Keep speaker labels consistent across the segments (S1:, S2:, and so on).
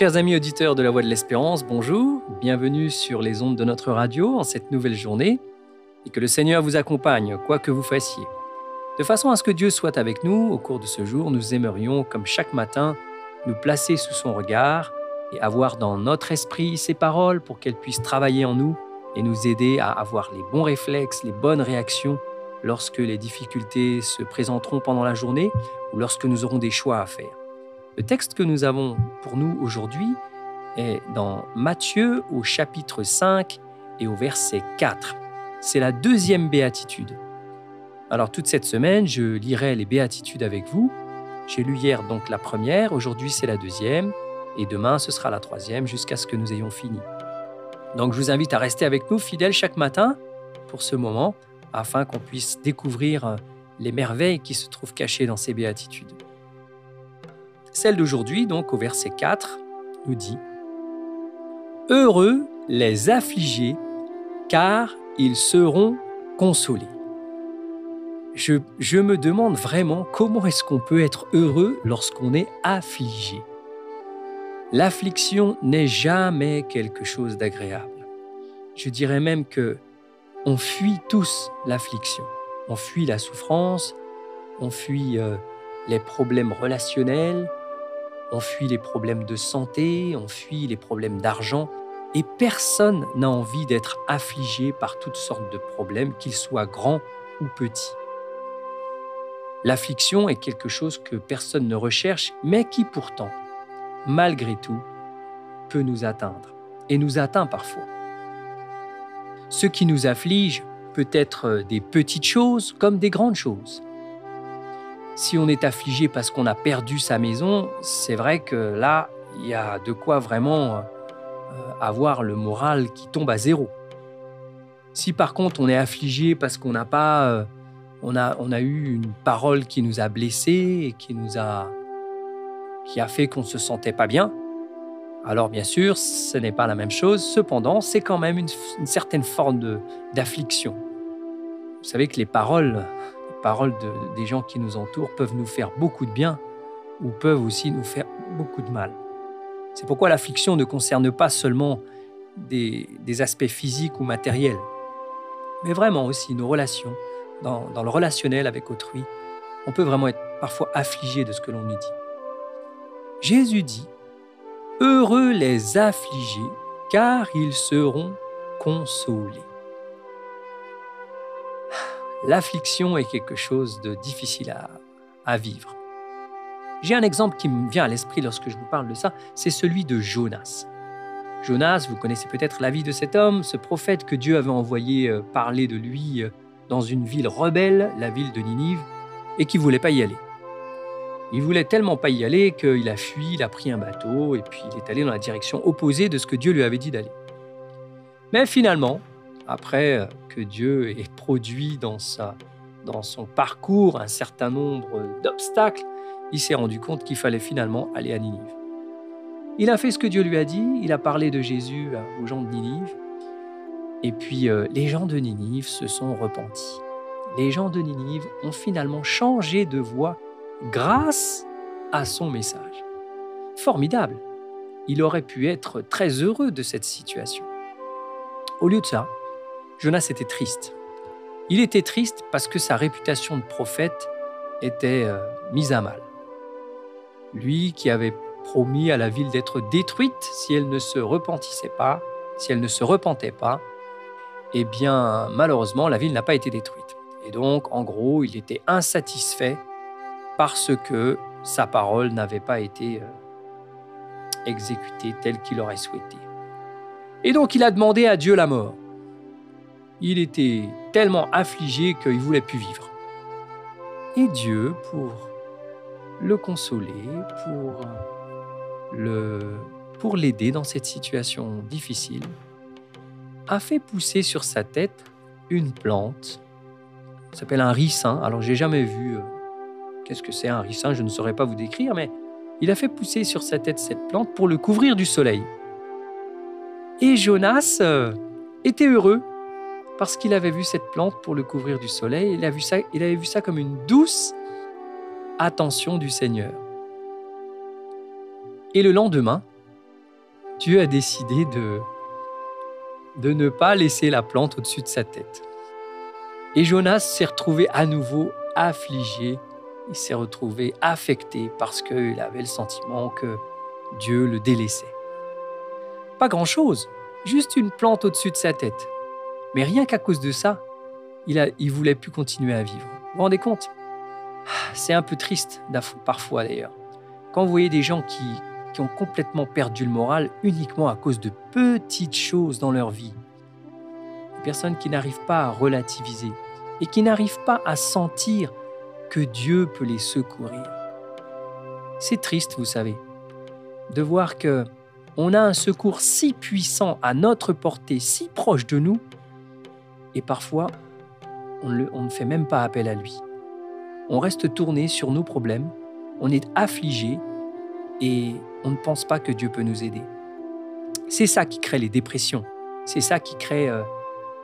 S1: Chers amis auditeurs de la Voix de l'Espérance, bonjour, bienvenue sur les ondes de notre radio en cette nouvelle journée et que le Seigneur vous accompagne, quoi que vous fassiez. De façon à ce que Dieu soit avec nous au cours de ce jour, nous aimerions, comme chaque matin, nous placer sous son regard et avoir dans notre esprit ses paroles pour qu'elles puissent travailler en nous et nous aider à avoir les bons réflexes, les bonnes réactions lorsque les difficultés se présenteront pendant la journée ou lorsque nous aurons des choix à faire. Le texte que nous avons pour nous aujourd'hui est dans Matthieu au chapitre 5 et au verset 4. C'est la deuxième béatitude. Alors toute cette semaine, je lirai les béatitudes avec vous. J'ai lu hier donc la première, aujourd'hui c'est la deuxième, et demain ce sera la troisième jusqu'à ce que nous ayons fini. Donc je vous invite à rester avec nous fidèles chaque matin pour ce moment, afin qu'on puisse découvrir les merveilles qui se trouvent cachées dans ces béatitudes. Celle d'aujourd'hui, donc au verset 4, nous dit Heureux les affligés, car ils seront consolés. Je, je me demande vraiment comment est-ce qu'on peut être heureux lorsqu'on est affligé. L'affliction n'est jamais quelque chose d'agréable. Je dirais même que on fuit tous l'affliction. On fuit la souffrance, on fuit euh, les problèmes relationnels, on fuit les problèmes de santé, on fuit les problèmes d'argent, et personne n'a envie d'être affligé par toutes sortes de problèmes, qu'ils soient grands ou petits. L'affliction est quelque chose que personne ne recherche, mais qui pourtant, malgré tout, peut nous atteindre, et nous atteint parfois. Ce qui nous afflige peut être des petites choses comme des grandes choses si on est affligé parce qu'on a perdu sa maison, c'est vrai que là, il y a de quoi vraiment euh, avoir le moral qui tombe à zéro. Si par contre on est affligé parce qu'on n'a pas, euh, on a, on a eu une parole qui nous a blessés et qui nous a, qui a fait qu'on se sentait pas bien, alors bien sûr, ce n'est pas la même chose. Cependant, c'est quand même une, une certaine forme d'affliction. Vous savez que les paroles paroles de, des gens qui nous entourent peuvent nous faire beaucoup de bien ou peuvent aussi nous faire beaucoup de mal. C'est pourquoi l'affliction ne concerne pas seulement des, aspects physiques ou matériels, mais vraiment aussi nos relations, dans, dans, le relationnel avec autrui. On peut vraiment être parfois affligé de ce que l'on nous dit. Jésus dit, Heureux les affligés, car ils seront consolés l'affliction est quelque chose de difficile à, vivre. J'ai un exemple qui me vient à l'esprit lorsque je vous parle de ça, c'est celui de Jonas. Jonas, vous connaissez peut-être la vie de cet homme, ce prophète que Dieu avait envoyé euh, parler de lui euh, dans une ville rebelle, la ville de Ninive, et qui voulait pas y aller. Il voulait tellement pas y aller qu'il a fui, il a pris un bateau, et puis il est allé dans la direction opposée de ce que Dieu lui avait dit d'aller. Mais finalement, après euh, que Dieu ait produit dans, sa, dans son parcours un certain nombre d'obstacles, il s'est rendu compte qu'il fallait finalement aller à Ninive. Il a fait ce que Dieu lui a dit, il a parlé de Jésus aux gens de Ninive, et puis euh, les gens de Ninive se sont repentis. Les gens de Ninive ont finalement changé de voie grâce à son message. Formidable. Il aurait pu être très heureux de cette situation. Au lieu de ça, Jonas était triste. Il était triste parce que sa réputation de prophète était euh, mise à mal. Lui qui avait promis à la ville d'être détruite si elle ne se repentissait pas, si elle ne se repentait pas, eh bien malheureusement la ville n'a pas été détruite. Et donc en gros il était insatisfait parce que sa parole n'avait pas été euh, exécutée telle qu'il aurait souhaité. Et donc il a demandé à Dieu la mort il était tellement affligé qu'il voulait plus vivre. Et Dieu, pour le consoler, pour le pour l'aider dans cette situation difficile, a fait pousser sur sa tête une plante. Ça s'appelle un ricin. Alors j'ai jamais vu euh, qu'est-ce que c'est un ricin, je ne saurais pas vous décrire, mais il a fait pousser sur sa tête cette plante pour le couvrir du soleil. Et Jonas euh, était heureux parce qu'il avait vu cette plante pour le couvrir du soleil. Il, a vu ça, il avait vu ça comme une douce attention du Seigneur. Et le lendemain, Dieu a décidé de, de ne pas laisser la plante au-dessus de sa tête. Et Jonas s'est retrouvé à nouveau affligé, il s'est retrouvé affecté parce qu'il avait le sentiment que Dieu le délaissait. Pas grand-chose, juste une plante au-dessus de sa tête. Mais rien qu'à cause de ça, il, il voulait plus continuer à vivre. Vous vous rendez compte? C'est un peu triste parfois d'ailleurs. Quand vous voyez des gens qui, qui ont complètement perdu le moral uniquement à cause de petites choses dans leur vie. Des personnes qui n'arrivent pas à relativiser et qui n'arrivent pas à sentir que Dieu peut les secourir. C'est triste, vous savez, de voir que on a un secours si puissant à notre portée, si proche de nous, et parfois on, ne fait même pas appel à lui. On reste tourné sur nos problèmes, on est affligé et on ne pense pas que Dieu peut nous aider. C'est ça qui crée les dépressions, c'est ça qui crée euh,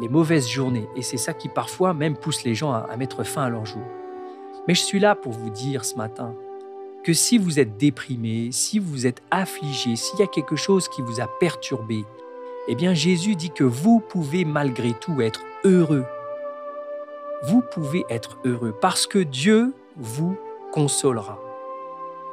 S1: les mauvaises journées, et c'est ça qui parfois même pousse les gens à, mettre fin à leur jour. Mais je suis là pour vous dire ce matin que si vous êtes déprimé, si vous êtes affligé, s'il y a quelque chose qui vous a perturbé, eh bien Jésus dit que vous pouvez malgré tout être heureux. Vous pouvez être heureux parce que Dieu vous consolera.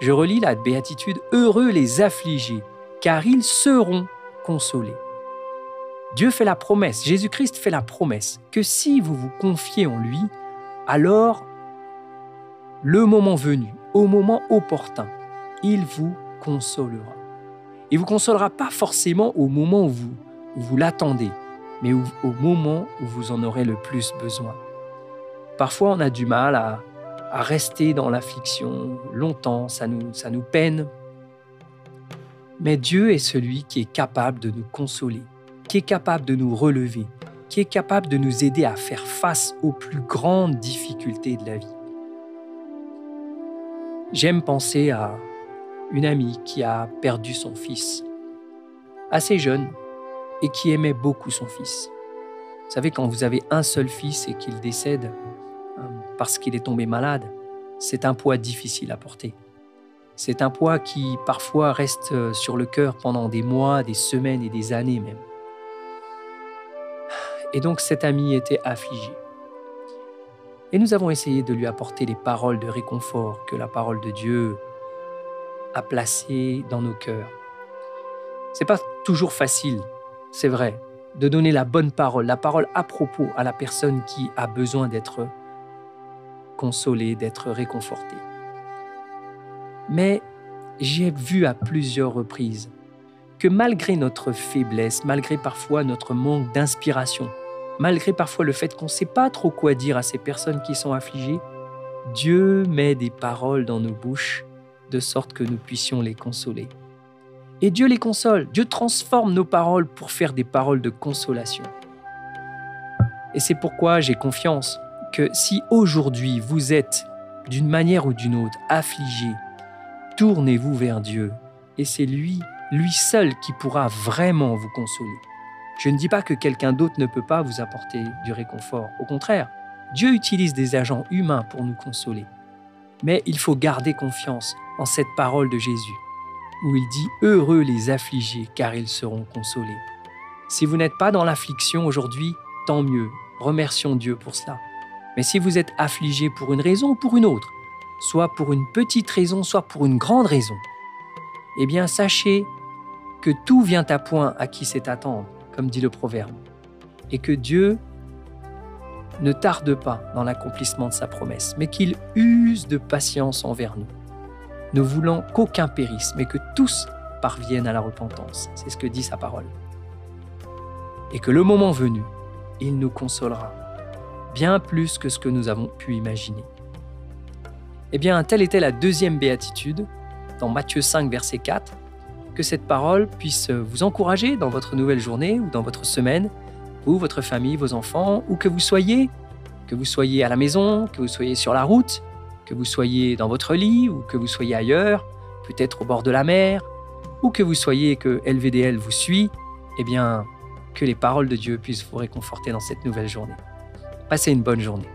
S1: Je relis la béatitude Heureux les affligés, car ils seront consolés. Dieu fait la promesse, Jésus-Christ fait la promesse que si vous vous confiez en lui, alors, le moment venu, au moment opportun, il vous consolera. Il vous consolera pas forcément au moment où vous, vous l'attendez, mais au moment où vous en aurez le plus besoin. Parfois, on a du mal à, à rester dans l'affliction longtemps, ça nous, ça nous peine. Mais Dieu est celui qui est capable de nous consoler, qui est capable de nous relever, qui est capable de nous aider à faire face aux plus grandes difficultés de la vie. J'aime penser à une amie qui a perdu son fils, assez jeune, et qui aimait beaucoup son fils. Vous savez, quand vous avez un seul fils et qu'il décède, parce qu'il est tombé malade, c'est un poids difficile à porter. C'est un poids qui parfois reste euh, sur le cœur pendant des mois, des semaines et des années même. Et donc cet ami était affligé. Et nous avons essayé de lui apporter les paroles de réconfort que la parole de Dieu a placées dans nos cœurs. C'est pas toujours facile, c'est vrai, de donner la bonne parole, la parole à propos à la personne qui a besoin d'être consoler, d'être réconforté. Mais j'ai vu à plusieurs reprises que malgré notre faiblesse, malgré parfois notre manque d'inspiration, malgré parfois le fait qu'on ne sait pas trop quoi dire à ces personnes qui sont affligées, Dieu met des paroles dans nos bouches de sorte que nous puissions les consoler. Et Dieu les console, Dieu transforme nos paroles pour faire des paroles de consolation. Et c'est pourquoi j'ai confiance que si aujourd'hui vous êtes d'une manière ou d'une autre affligé, tournez-vous vers Dieu et c'est lui, lui seul qui pourra vraiment vous consoler. Je ne dis pas que quelqu'un d'autre ne peut pas vous apporter du réconfort. Au contraire, Dieu utilise des agents humains pour nous consoler. Mais il faut garder confiance en cette parole de Jésus, où il dit ⁇ Heureux les affligés, car ils seront consolés ⁇ Si vous n'êtes pas dans l'affliction aujourd'hui, tant mieux. Remercions Dieu pour cela. Mais si vous êtes affligé pour une raison ou pour une autre, soit pour une petite raison, soit pour une grande raison, eh bien sachez que tout vient à point à qui sait attendre, comme dit le proverbe, et que Dieu ne tarde pas dans l'accomplissement de sa promesse, mais qu'il use de patience envers nous, ne voulant qu'aucun périsse, mais que tous parviennent à la repentance. C'est ce que dit sa parole. Et que le moment venu, il nous consolera bien plus que ce que nous avons pu imaginer. Eh bien, telle était la deuxième béatitude dans Matthieu 5, verset 4. Que cette parole puisse vous encourager dans votre nouvelle journée ou dans votre semaine, ou votre famille, vos enfants, ou que vous soyez, que vous soyez à la maison, que vous soyez sur la route, que vous soyez dans votre lit ou que vous soyez ailleurs, peut-être au bord de la mer, ou que vous soyez que LVDL vous suit, eh bien, que les paroles de Dieu puissent vous réconforter dans cette nouvelle journée. Passez une bonne journée.